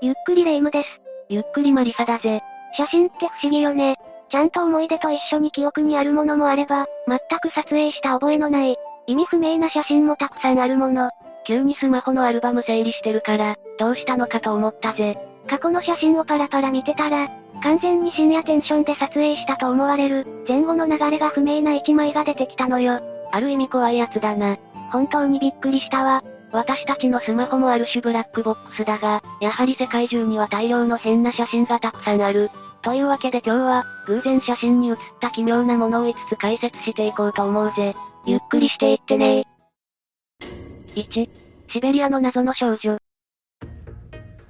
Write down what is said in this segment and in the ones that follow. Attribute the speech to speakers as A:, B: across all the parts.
A: ゆっくりレ夢ムです。
B: ゆっくりマリサだぜ。
A: 写真って不思議よね。ちゃんと思い出と一緒に記憶にあるものもあれば、全く撮影した覚えのない、意味不明な写真もたくさんあるもの。
B: 急にスマホのアルバム整理してるから、どうしたのかと思ったぜ。
A: 過去の写真をパラパラ見てたら、完全に深夜テンションで撮影したと思われる、前後の流れが不明な一枚が出てきたのよ。
B: ある意味怖いやつだな。
A: 本当にびっくりしたわ。
B: 私たちのスマホもある種ブラックボックスだが、やはり世界中には大量の変な写真がたくさんある。というわけで今日は、偶然写真に写った奇妙なものを5つ解説していこうと思うぜ。ゆっくりしていってね1、シベリアの謎の少女。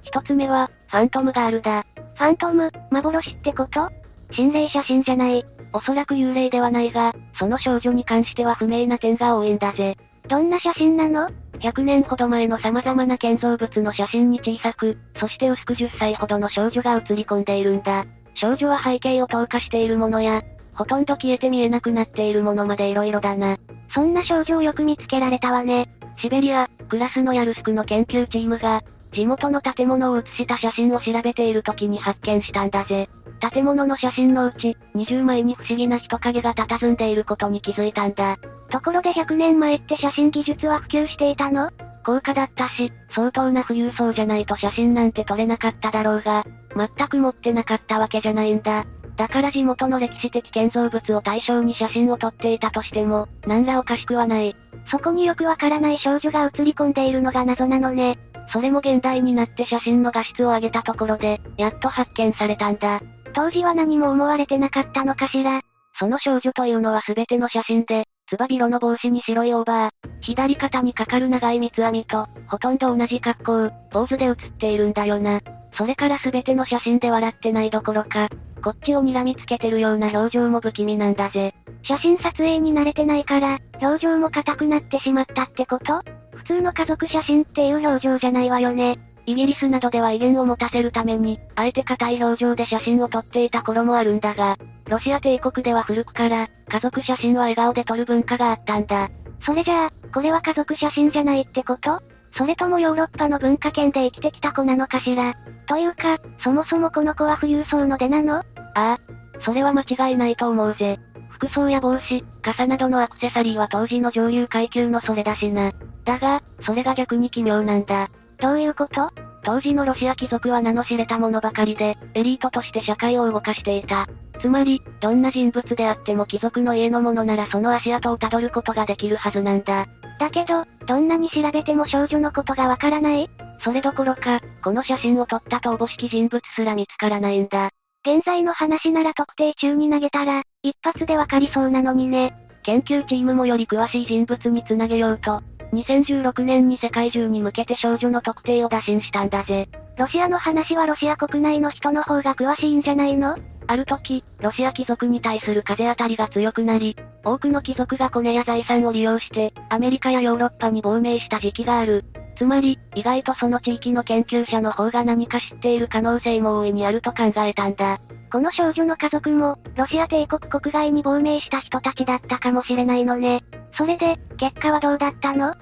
B: 一つ目は、ファントムガールだ。
A: ファントム、幻ってこと？心霊写真じゃない。
B: おそらく幽霊ではないが、その少女に関しては不明な点が多いんだぜ。
A: どんな写真なの
B: ?100 年ほど前の様々な建造物の写真に小さく、そして薄く10歳ほどの少女が写り込んでいるんだ。少女は背景を透過しているものや、ほとんど消えて見えなくなっているものまで色々だな。
A: そんな少女をよく見つけられたわね。
B: シベリア、クラスのヤルスクの研究チームが、地元の建物を写した写真を調べている時に発見したんだぜ。建物の写真のうち、20枚に不思議な人影が佇んでいることに気づいたんだ。
A: ところで100年前って写真技術は普及していたの？
B: 高価だったし、相当な富裕層じゃないと写真なんて撮れなかっただろうが、全く持ってなかったわけじゃないんだ。だから地元の歴史的建造物を対象に写真を撮っていたとしても、何らおかしくはない。
A: そこによくわからない少女が写り込んでいるのが謎なのね。
B: それも現代になって写真の画質を上げたところで、やっと発見されたんだ。
A: 当時は何も思われてなかったのかしら。
B: その少女というのは全ての写真で、つば広の帽子に白いオーバー、左肩にかかる長い三つ編みと、ほとんど同じ格好、ポーズで写っているんだよな。それから全ての写真で笑ってないどころか、こっちを睨みつけてるような表情も不気味なんだぜ。
A: 写真撮影に慣れてないから、表情も硬くなってしまったってこと？普通の家族写真っていう表情じゃないわよね。
B: イギリスなどでは威厳を持たせるために、あえて硬い表情で写真を撮っていた頃もあるんだが、ロシア帝国では古くから、家族写真は笑顔で撮る文化があったんだ。
A: それじゃあ、これは家族写真じゃないってこと？それともヨーロッパの文化圏で生きてきた子なのかしら？というか、そもそもこの子は富裕層の出なの？あ
B: あ、それは間違いないと思うぜ。服装や帽子、傘などのアクセサリーは当時の上流階級のそれだしな。だが、それが逆に奇妙なんだ。
A: どういうこと？
B: 当時のロシア貴族は名の知れたものばかりで、エリートとして社会を動かしていた。つまり、どんな人物であっても貴族の家のものならその足跡をたどることができるはずなんだ。
A: だけど、どんなに調べても少女のことがわからない？
B: それどころか、この写真を撮ったとおぼしき人物すら見つからないんだ。
A: 現在の話なら特定中に投げたら、一発でわかりそうなのにね。
B: 研究チームもより詳しい人物につなげようと、2016年に世界中に向けて少女の特定を打診したんだぜ。
A: ロシアの話はロシア国内の人の方が詳しいんじゃないの？
B: ある時、ロシア貴族に対する風当たりが強くなり、多くの貴族がコネや財産を利用して、アメリカやヨーロッパに亡命した時期がある。つまり、意外とその地域の研究者の方が何か知っている可能性も大いにあると考えたんだ。
A: この少女の家族も、ロシア帝国国外に亡命した人たちだったかもしれないのね。それで、結果はどうだったの？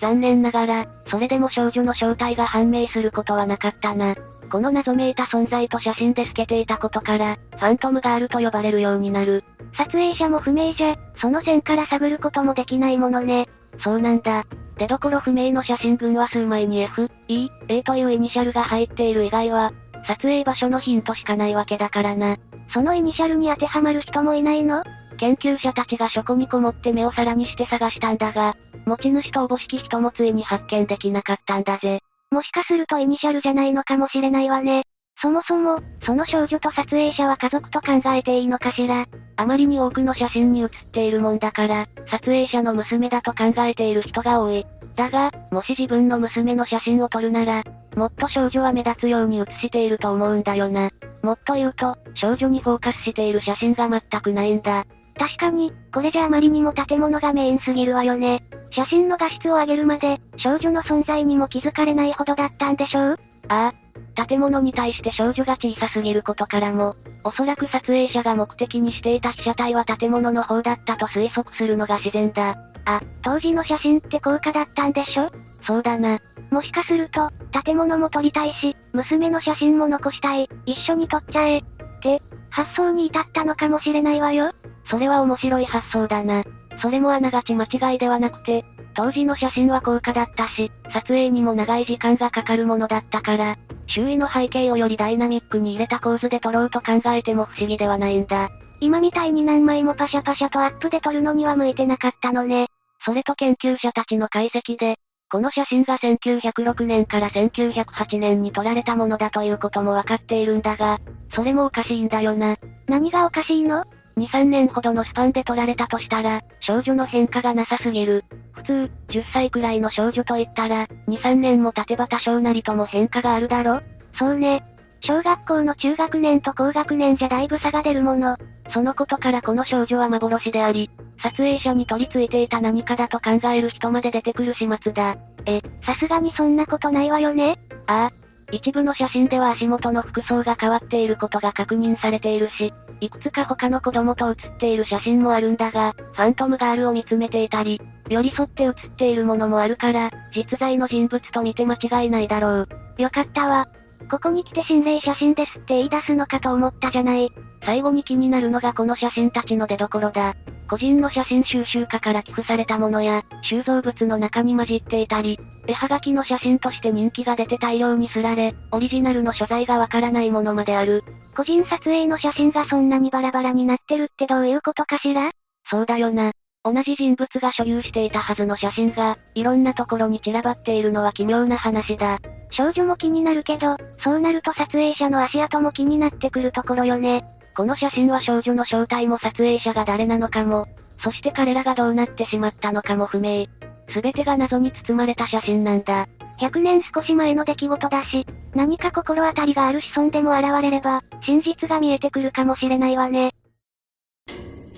B: 残念ながら、それでも少女の正体が判明することはなかったな。この謎めいた存在と写真で透けていたことから、ファントムガールと呼ばれるようになる。
A: 撮影者も不明じゃ、その線から探ることもできないものね。
B: そうなんだ。出どころ不明の写真群は数枚に F、E、A というイニシャルが入っている以外は、撮影場所のヒントしかないわけだからな。
A: そのイニシャルに当てはまる人もいないの？
B: 研究者たちが書庫にこもって目を皿にして探したんだが、持ち主とおぼしき人もついに発見できなかったんだぜ。
A: もしかするとイニシャルじゃないのかもしれないわね。そもそも、その少女と撮影者は家族と考えていいのかしら。
B: あまりに多くの写真に写っているもんだから、撮影者の娘だと考えている人が多い。だが、もし自分の娘の写真を撮るなら、もっと少女は目立つように写していると思うんだよな。もっと言うと、少女にフォーカスしている写真が全くないんだ。
A: 確かに、これじゃあまりにも建物がメインすぎるわよね。写真の画質を上げるまで、少女の存在にも気づかれないほどだったんでしょう？
B: ああ。建物に対して少女が小さすぎることからも、おそらく撮影者が目的にしていた被写体は建物の方だったと推測するのが自然だ。
A: あ、当時の写真って高価だったんでしょ？
B: そうだな。
A: もしかすると、建物も撮りたいし、娘の写真も残したい、一緒に撮っちゃえ。って、発想に至ったのかもしれないわよ。
B: それは面白い発想だな。それもあながち間違いではなくて、当時の写真は高価だったし、撮影にも長い時間がかかるものだったから、周囲の背景をよりダイナミックに入れた構図で撮ろうと考えても不思議ではないんだ。
A: 今みたいに何枚もパシャパシャとアップで撮るのには向いてなかったのね。
B: それと研究者たちの解析で、この写真が1906年から1908年に撮られたものだということもわかっているんだが、それもおかしいんだよな。
A: 何がおかしいの？
B: ?2、3年ほどのスパンで撮られたとしたら、少女の変化がなさすぎる。普通、10歳くらいの少女と言ったら、2、3年も経てば多少なりとも変化があるだろ？
A: そうね。小学校の中学年と高学年じゃだいぶ差が出るもの。
B: そのことからこの少女は幻であり、撮影者に取り付いていた何かだと考える人まで出てくる始末だ。
A: え、さすがにそんなことないわよね？
B: ああ。一部の写真では足元の服装が変わっていることが確認されているし、いくつか他の子供と写っている写真もあるんだが、ファントムガールを見つめていたり、寄り添って写っているものもあるから、実在の人物と見て間違いないだろう。
A: よかったわ。ここに来て心霊写真ですって言い出すのかと思ったじゃない。
B: 最後に気になるのがこの写真たちの出所だ。個人の写真収集家から寄付されたものや、収蔵物の中に混じっていたり、絵はがきの写真として人気が出て大量にすられ、オリジナルの所在がわからないものまである。
A: 個人撮影の写真がそんなにバラバラになってるってどういうことかしら？
B: そうだよな。同じ人物が所有していたはずの写真が、いろんなところに散らばっているのは奇妙な話だ。
A: 少女も気になるけど、そうなると撮影者の足跡も気になってくるところよね。
B: この写真は少女の正体も撮影者が誰なのかも、そして彼らがどうなってしまったのかも不明。すべてが謎に包まれた写真なんだ。
A: 100年少し前の出来事だし、何か心当たりがある子孫でも現れれば、真実が見えてくるかもしれないわね。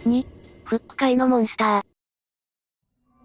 B: 2、フック界のモンスター。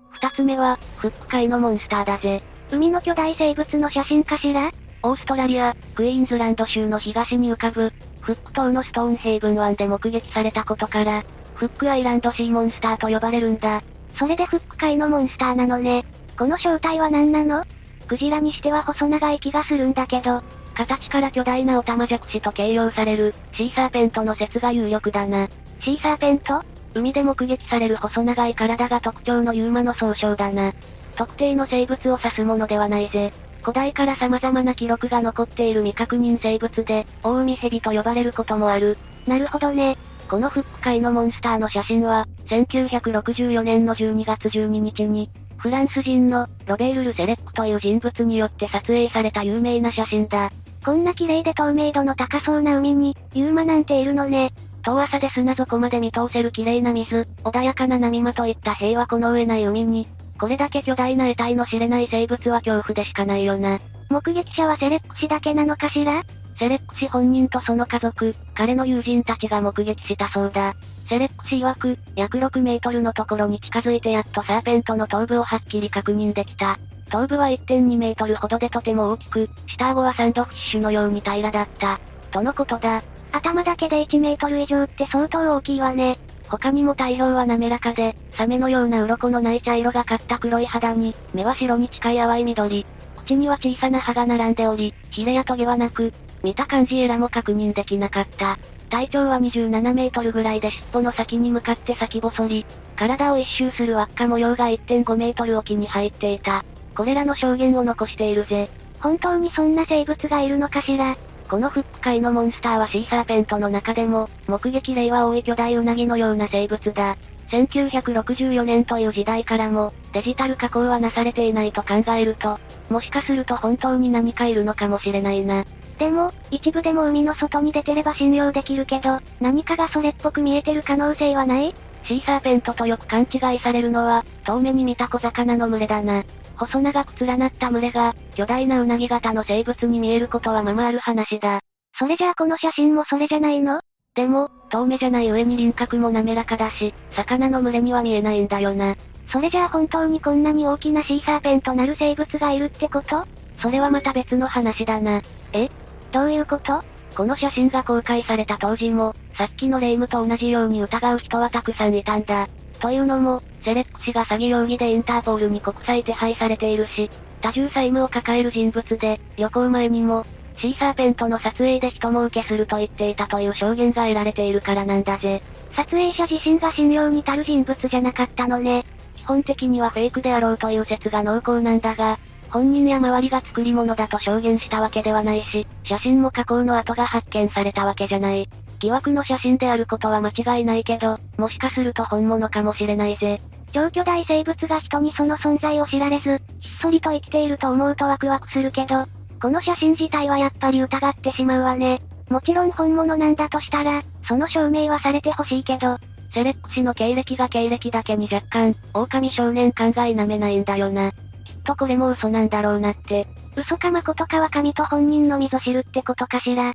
B: 二つ目は、フック界のモンスターだぜ。
A: 海の巨大生物の写真かしら？
B: オーストラリア、クイーンズランド州の東に浮かぶ、フック島のストーンヘイブン湾で目撃されたことから、フックアイランドシーモンスターと呼ばれるんだ。
A: それでフック界のモンスターなのね。この正体は何なの？クジラにしては細長い気がするんだけど、
B: 形から巨大なオタマジャクシと形容される、シーサーペントの説が有力だな。
A: シーサーペント？
B: 海で目撃される細長い体が特徴のユーマの総称だな。特定の生物を指すものではないぜ。古代から様々な記録が残っている未確認生物で、大海蛇と呼ばれることもある。
A: なるほどね。
B: このフック界のモンスターの写真は、1964年の12月12日に、フランス人のロベール・ル・セレックという人物によって撮影された有名な写真だ。
A: こんな綺麗で透明度の高そうな海に、ユーマなんているのね。
B: 遠浅で砂底まで見通せる綺麗な水、穏やかな波間といった平和この上ない海に、これだけ巨大な得体の知れない生物は恐怖でしかないよな。
A: 目撃者はセレック氏だけなのかしら？
B: セレック氏本人とその家族、彼の友人たちが目撃したそうだ。セレック氏曰く、約6メートルのところに近づいてやっとサーペントの頭部をはっきり確認できた。頭部は1.2メートルほどでとても大きく、下顎はサンドフィッシュのように平らだった。とのことだ。
A: 頭だけで1メートル以上って相当大きいわね。
B: 他にも体表は滑らかで、サメのような鱗のない茶色がかった黒い肌に、目は白に近い淡い緑。口には小さな歯が並んでおり、ヒレやトゲはなく、見た感じエラも確認できなかった。体長は27メートルぐらいで尻尾の先に向かって先細り、体を一周する輪っか模様が1.5メートル沖に入っていた。これらの証言を残しているぜ。
A: 本当にそんな生物がいるのかしら
B: このフック界のモンスターはシーサーペントの中でも、目撃例は多い巨大ウナギのような生物だ。1964年という時代からも、デジタル加工はなされていないと考えると、もしかすると本当に何かいるのかもしれないな。
A: でも、一部でも海の外に出てれば信用できるけど、何かがそれっぽく見えてる可能性はない？
B: シーサーペントとよく勘違いされるのは、遠目に見た小魚の群れだな。細長く連なった群れが、巨大なウナギ型の生物に見えることはままある話だ。
A: それじゃあこの写真もそれじゃないの？
B: でも、遠目じゃない上に輪郭も滑らかだし、魚の群れには見えないんだよな。
A: それじゃあ本当にこんなに大きなシーサーペンとなる生物がいるってこと？
B: それはまた別の話だな。
A: え？どういうこと？
B: この写真が公開された当時も、さっきの霊夢と同じように疑う人はたくさんいたんだ。というのも、セレック氏が詐欺容疑でインターポールに国際手配されているし、多重債務を抱える人物で、旅行前にも、シーサーペントの撮影で人儲けすると言っていたという証言が得られているからなんだぜ。
A: 撮影者自身が信用に足る人物じゃなかったのね。
B: 基本的にはフェイクであろうという説が濃厚なんだが、本人や周りが作り物だと証言したわけではないし、写真も加工の跡が発見されたわけじゃない。疑惑の写真であることは間違いないけど、もしかすると本物かもしれないぜ。
A: 超巨大生物が人にその存在を知られず、ひっそりと生きていると思うとワクワクするけど、この写真自体はやっぱり疑ってしまうわね。もちろん本物なんだとしたら、その証明はされてほしいけど、
B: セレック氏の経歴が経歴だけに若干、狼少年感が否めないんだよな。きっとこれも嘘なんだろうなって。
A: 嘘か誠かは神と本人のみぞ知るってことかしら。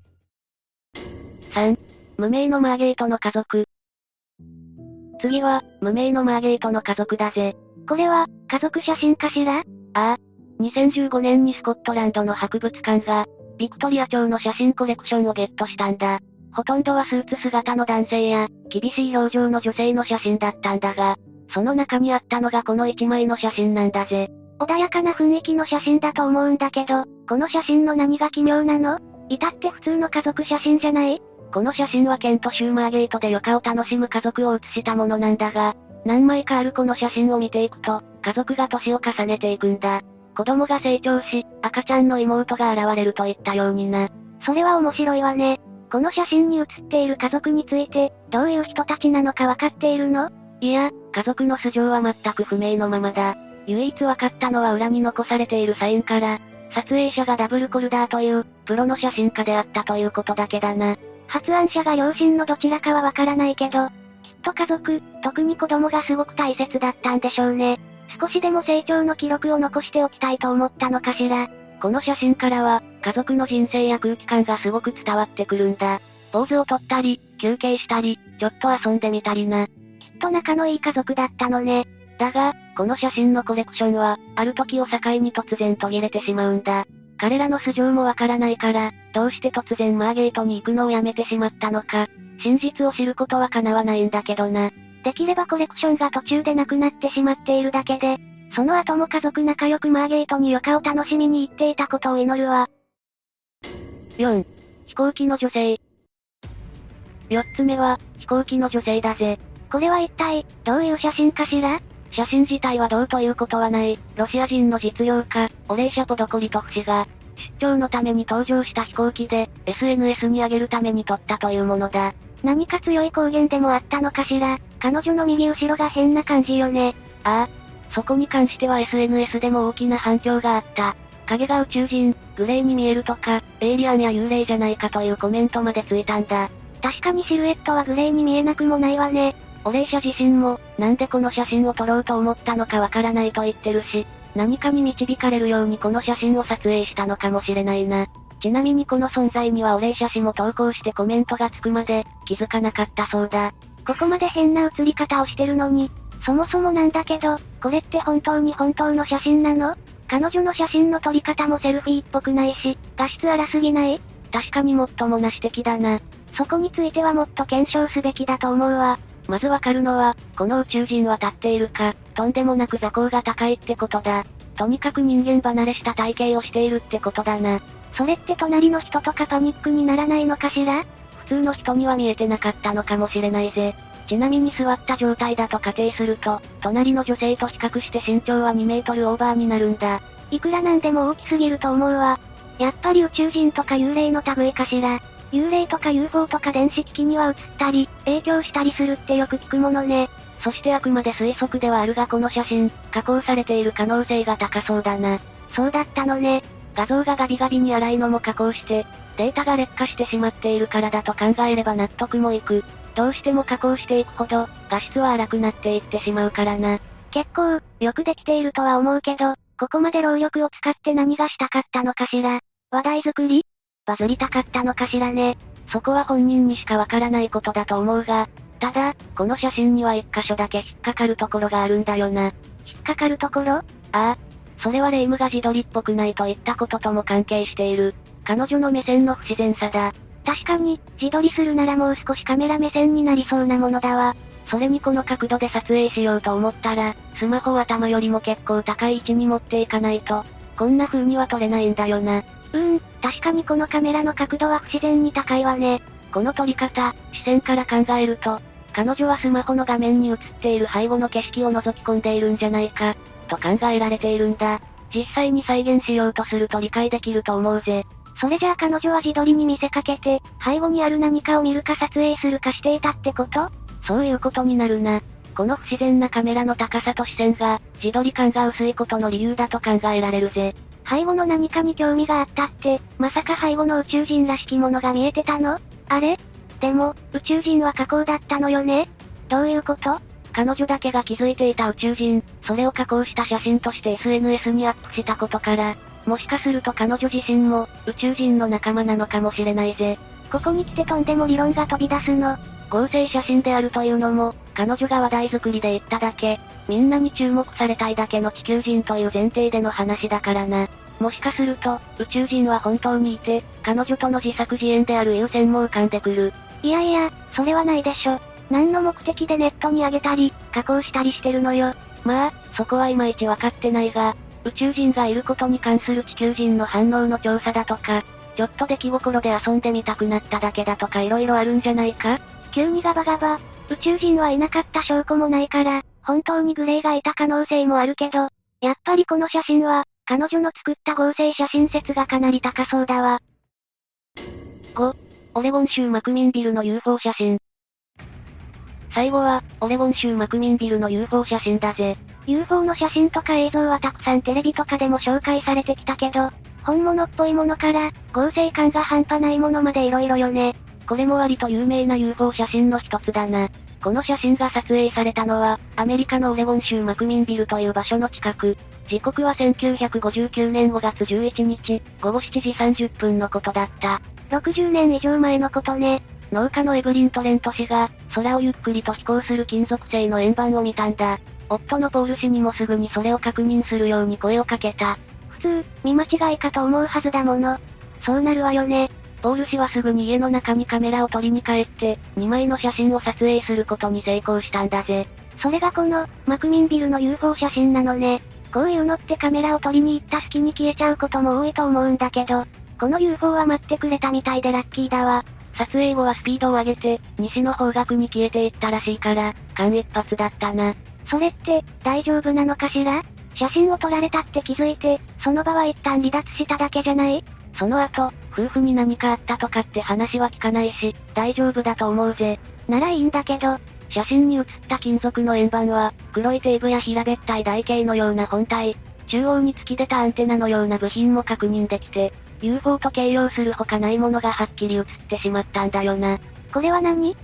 B: 3、無名のマーゲートの家族。次は、無名のマーゲートの家族だぜ。
A: これは、家族写真かしら？あ
B: あ。2015年にスコットランドの博物館が、ビクトリア朝の写真コレクションをゲットしたんだ。ほとんどはスーツ姿の男性や、厳しい表情の女性の写真だったんだが、その中にあったのがこの1枚の写真なんだぜ。
A: 穏やかな雰囲気の写真だと思うんだけど、この写真の何が奇妙なの？至って普通の家族写真じゃない？
B: この写真はケント・シューマーゲートで余暇を楽しむ家族を写したものなんだが、何枚かあるこの写真を見ていくと、家族が年を重ねていくんだ。子供が成長し、赤ちゃんの妹が現れるといったようにな。
A: それは面白いわね。この写真に写っている家族について、どういう人たちなのかわかっているの？
B: いや、家族の素性は全く不明のままだ。唯一分かったのは裏に残されているサインから、撮影者がダブルコルダーという、プロの写真家であったということだけだな。
A: 発案者が両親のどちらかはわからないけど、きっと家族、特に子供がすごく大切だったんでしょうね。少しでも成長の記録を残しておきたいと思ったのかしら。
B: この写真からは、家族の人生や空気感がすごく伝わってくるんだ。ポーズを取ったり、休憩したり、ちょっと遊んでみたりな。きっ
A: と仲のいい家族だったのね。
B: だが、この写真のコレクションは、ある時を境に突然途切れてしまうんだ。彼らの素性もわからないから、どうして突然マーゲートに行くのをやめてしまったのか、真実を知ることは叶わないんだけどな。
A: できればコレクションが途中でなくなってしまっているだけで、その後も家族仲良くマーゲートに余暇を楽しみに行っていたことを祈るわ。
B: 4. 飛行機の女性。4つ目は、飛行機の女性だぜ。
A: これは一体、どういう写真かしら？
B: 写真自体はどうということはない、ロシア人の実業家、オレーシャ・ポドコリトフ氏が、出張のために登場した飛行機で、SNS に上げるために撮ったというものだ。
A: 何か強い光源でもあったのかしら？彼女の右後ろが変な感じよね。
B: ああ。そこに関しては SNS でも大きな反響があった。影が宇宙人、グレーに見えるとか、エイリアンや幽霊じゃないかというコメントまでついたんだ。
A: 確かにシルエットはグレーに見えなくもないわね。
B: オレーシャ自身も、なんでこの写真を撮ろうと思ったのかわからないと言ってるし、何かに導かれるようにこの写真を撮影したのかもしれないな。ちなみにこの存在にはオレーシャ氏も投稿してコメントがつくまで、気づかなかったそうだ。
A: ここまで変な写り方をしてるのに、そもそもなんだけど、これって本当に本当の写真なの？彼女の写真の撮り方もセルフィーっぽくないし、画質荒すぎない？
B: 確かにもっともな指摘だな。
A: そこについてはもっと検証すべきだと思うわ。
B: まずわかるのは、この宇宙人は立っているか、とんでもなく座高が高いってことだ。とにかく人間離れした体型をしているってことだな。
A: それって隣の人とかパニックにならないのかしら？
B: 普通の人には見えてなかったのかもしれないぜ。ちなみに座った状態だと仮定すると、隣の女性と比較して身長は2メートルオーバーになるんだ。
A: いくらなんでも大きすぎると思うわ。やっぱり宇宙人とか幽霊の類かしら？幽霊とか UFO とか電子機器には映ったり、影響したりするってよく聞くものね。
B: そしてあくまで推測ではあるがこの写真、加工されている可能性が高そうだな。
A: そうだったのね。
B: 画像がガビガビに荒いのも加工して、データが劣化してしまっているからだと考えれば納得もいく。どうしても加工していくほど、画質は荒くなっていってしまうからな。
A: 結構、よくできているとは思うけど、ここまで労力を使って何がしたかったのかしら。話題作りバズりたかったのかしらね。
B: そこは本人にしかわからないことだと思うが、ただ、この写真には一箇所だけ引っかかるところがあるんだよな。
A: 引っかかるところ？あ
B: あ。それはレイムが自撮りっぽくないといったこととも関係している。彼女の目線の不自然さだ。
A: 確かに、自撮りするならもう少しカメラ目線になりそうなものだわ。
B: それにこの角度で撮影しようと思ったら、スマホを頭よりも結構高い位置に持っていかないと、こんな風には撮れないんだよな。
A: うーん、確かにこのカメラの角度は不自然に高いわね。
B: この撮り方、視線から考えると、彼女はスマホの画面に映っている背後の景色を覗き込んでいるんじゃないか、と考えられているんだ。実際に再現しようとすると理解できると思うぜ。
A: それじゃあ彼女は自撮りに見せかけて、背後にある何かを見るか撮影するかしていたってこと？
B: そういうことになるな。この不自然なカメラの高さと視線が、自撮り感が薄いことの理由だと考えられるぜ。
A: 背後の何かに興味があったって、まさか背後の宇宙人らしきものが見えてたの？あれ？でも、宇宙人は加工だったのよね？どういうこと？
B: 彼女だけが気づいていた宇宙人、それを加工した写真として SNS にアップしたことから、もしかすると彼女自身も、宇宙人の仲間なのかもしれないぜ。
A: ここに来てとんでも理論が飛び出すの。
B: 合成写真であるというのも、彼女が話題作りで言っただけ、みんなに注目されたいだけの地球人という前提での話だからな。もしかすると、宇宙人は本当にいて、彼女との自作自演である優先も浮かんでくる。
A: いやいや、それはないでしょ。何の目的でネットに上げたり、加工したりしてるのよ。
B: まあ、そこはいまいちわかってないが、宇宙人がいることに関する地球人の反応の調査だとか、ちょっと出来心で遊んでみたくなっただけだとか色々あるんじゃないか？
A: 急にガバガバ、宇宙人はいなかった証拠もないから、本当にグレイがいた可能性もあるけど、やっぱりこの写真は、彼女の作った合成写真説がかなり高そうだわ。
B: 5、オレゴン州マクミンビルの UFO 写真。最後は、オレゴン州マクミンビルの UFO 写真だぜ。
A: UFO の写真とか映像はたくさんテレビとかでも紹介されてきたけど、本物っぽいものから、合成感が半端ないものまで色々よね。
B: これも割と有名な UFO 写真の一つだな。この写真が撮影されたのは、アメリカのオレゴン州マクミンビルという場所の近く。時刻は1959年5月11日、午後7時30分のことだった。
A: 60年以上前のことね。
B: 農家のエブリン・トレント氏が、空をゆっくりと飛行する金属製の円盤を見たんだ。夫のポール氏にもすぐにそれを確認するように声をかけた。
A: 普通、見間違いかと思うはずだもの。そうなるわよね。
B: ポール氏はすぐに家の中にカメラを取りに帰って、2枚の写真を撮影することに成功したんだぜ。
A: それがこの、マクミンビルの UFO 写真なのね。こういうのってカメラを取りに行った隙に消えちゃうことも多いと思うんだけど、この UFO は待ってくれたみたいでラッキーだわ。
B: 撮影後はスピードを上げて、西の方角に消えていったらしいから、間一髪だったな。
A: それって、大丈夫なのかしら？写真を撮られたって気づいて、その場は一旦離脱しただけじゃない？
B: その後、夫婦に何かあったとかって話は聞かないし、大丈夫だと思うぜ。
A: ならいいんだけど、
B: 写真に写った金属の円盤は、黒いテープや平べったい台形のような本体、中央に突き出たアンテナのような部品も確認できて、UFO と形容するほかないものがはっきり写ってしまったんだよな。
A: これは何？っ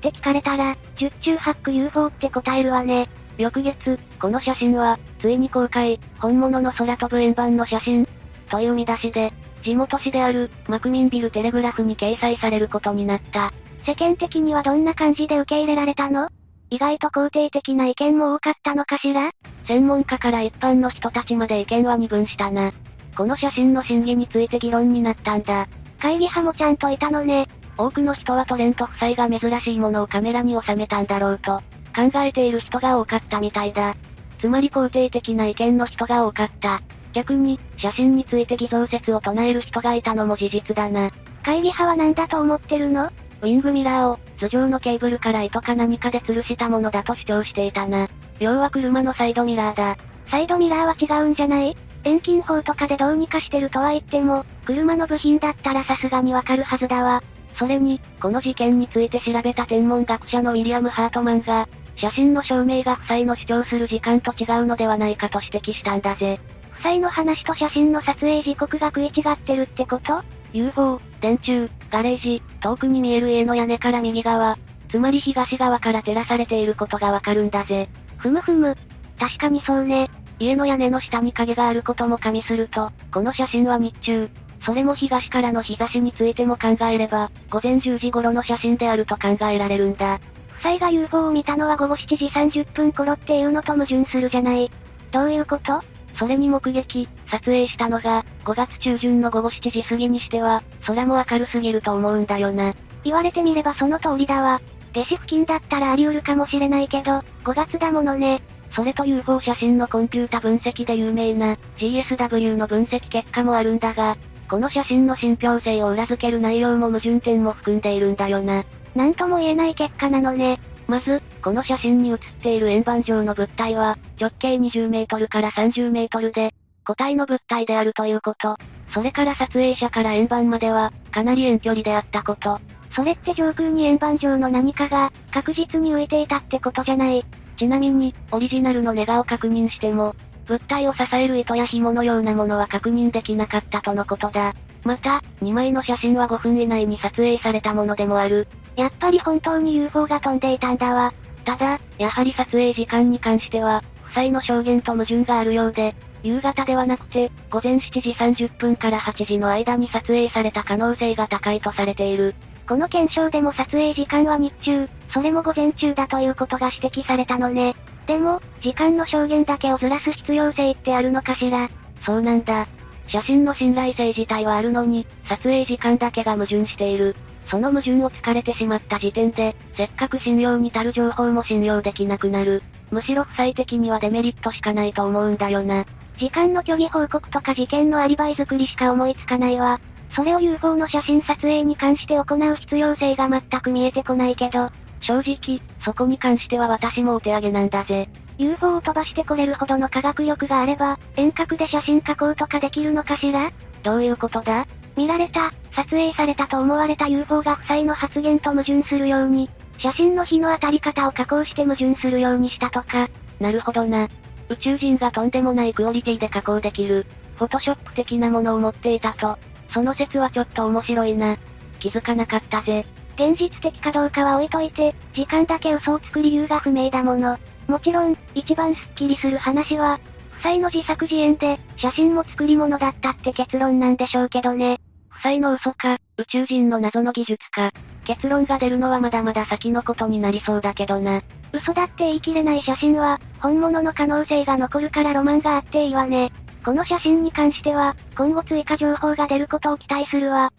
A: て聞かれたら、十中八九 UFO って答えるわね。
B: 翌月、この写真は、ついに公開、本物の空飛ぶ円盤の写真、という見出しで、地元紙である、マクミンビルテレグラフに掲載されることになった。
A: 世間的にはどんな感じで受け入れられたの？意外と肯定的な意見も多かったのかしら？
B: 専門家から一般の人たちまで意見は二分したな。この写真の真偽について議論になったんだ。
A: 会議派もちゃんといたのね。
B: 多くの人はトレント夫妻が珍しいものをカメラに収めたんだろうと、考えている人が多かったみたいだ。つまり肯定的な意見の人が多かった。逆に、写真について偽造説を唱える人がいたのも事実だな。
A: 会議派は何だと思ってるの？
B: ウィングミラーを、頭上のケーブルから糸か何かで吊るしたものだと主張していたな。要は車のサイドミラーだ。
A: サイドミラーは違うんじゃない？遠近法とかでどうにかしてるとは言っても、車の部品だったらさすがにわかるはずだわ。
B: それに、この事件について調べた天文学者のウィリアム・ハートマンが、写真の証明が夫妻の主張する時間と違うのではないかと指摘したんだぜ。
A: 夫妻の話と写真の撮影時刻が食い違ってるってこと
B: ?UFO、電柱、ガレージ、遠くに見える家の屋根から右側、つまり東側から照らされていることがわかるんだぜ。
A: ふむふむ。確かにそうね。
B: 家の屋根の下に影があることも加味すると、この写真は日中、それも東からの日差しについても考えれば、午前10時頃の写真であると考えられるんだ。
A: 夫妻が UFO を見たのは午後7時30分頃っていうのと矛盾するじゃない。どういうこと？
B: それに目撃、撮影したのが、5月中旬の午後7時過ぎにしては、空も明るすぎると思うんだよな。
A: 言われてみればその通りだわ。夏至付近だったらあり得るかもしれないけど、5月だものね。
B: それと UFO 写真のコンピュータ分析で有名な GSW の分析結果もあるんだが、この写真の信憑性を裏付ける内容も矛盾点も含んでいるんだよな。
A: なんとも言えない結果なのね。
B: まず、この写真に写っている円盤状の物体は、直径20メートルから30メートルで、個体の物体であるということ。それから撮影者から円盤までは、かなり遠距離であったこと。
A: それって上空に円盤状の何かが、確実に浮いていたってことじゃない。
B: ちなみに、オリジナルのネガを確認しても、物体を支える糸や紐のようなものは確認できなかったとのことだ。また、2枚の写真は5分以内に撮影されたものでもある。
A: やっぱり本当に UFO が飛んでいたんだわ。
B: ただ、やはり撮影時間に関しては、夫妻の証言と矛盾があるようで、夕方ではなくて、午前7時30分から8時の間に撮影された可能性が高いとされている。
A: この検証でも撮影時間は日中、それも午前中だということが指摘されたのね。でも、時間の証言だけをずらす必要性ってあるのかしら
B: そうなんだ。写真の信頼性自体はあるのに、撮影時間だけが矛盾している。その矛盾を突かれてしまった時点で、せっかく信用に足る情報も信用できなくなる。むしろ負債的にはデメリットしかないと思うんだよな。
A: 時間の虚偽報告とか事件のアリバイ作りしか思いつかないわ。それを UFO の写真撮影に関して行う必要性が全く見えてこないけど、
B: 正直、そこに関しては私もお手上げなんだぜ。
A: UFO を飛ばしてこれるほどの科学力があれば、遠隔で写真加工とかできるのかしら？
B: どういうことだ？
A: 見られた、撮影されたと思われた UFO が夫妻の発言と矛盾するように、写真の日の当たり方を加工して矛盾するようにしたとか。
B: なるほどな。宇宙人がとんでもないクオリティで加工できる、フォトショップ的なものを持っていたと。その説はちょっと面白いな。気づかなかったぜ。
A: 現実的かどうかは置いといて、時間だけ嘘をつく理由が不明だもの。もちろん、一番スッキリする話は、夫妻の自作自演で、写真も作り物だったって結論なんでしょうけどね。
B: 夫妻の嘘か、宇宙人の謎の技術か。結論が出るのはまだまだ先のことになりそうだけどな。
A: 嘘だって言い切れない写真は、本物の可能性が残るからロマンがあっていいわね。この写真に関しては、今後追加情報が出ることを期待するわ。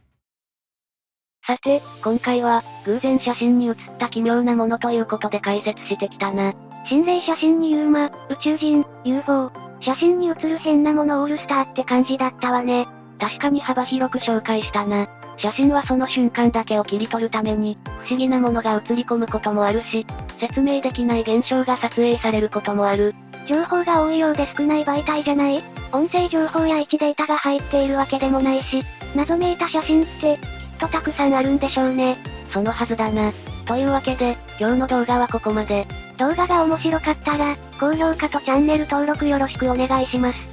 B: さて、今回は、偶然写真に写った奇妙なものということで解説してきたな。
A: 心霊写真にユーマ、宇宙人、UFO、写真に写る変なものオールスターって感じだったわね。
B: 確かに幅広く紹介したな。写真はその瞬間だけを切り取るために、不思議なものが映り込むこともあるし、説明できない現象が撮影されることもある。
A: 情報が多いようで少ない媒体じゃない？音声情報や位置データが入っているわけでもないし、謎めいた写真って、きっとたくさんあるんでしょうね。
B: そのはずだな。というわけで、今日の動画はここまで。
A: 動画が面白かったら、高評価とチャンネル登録よろしくお願いします。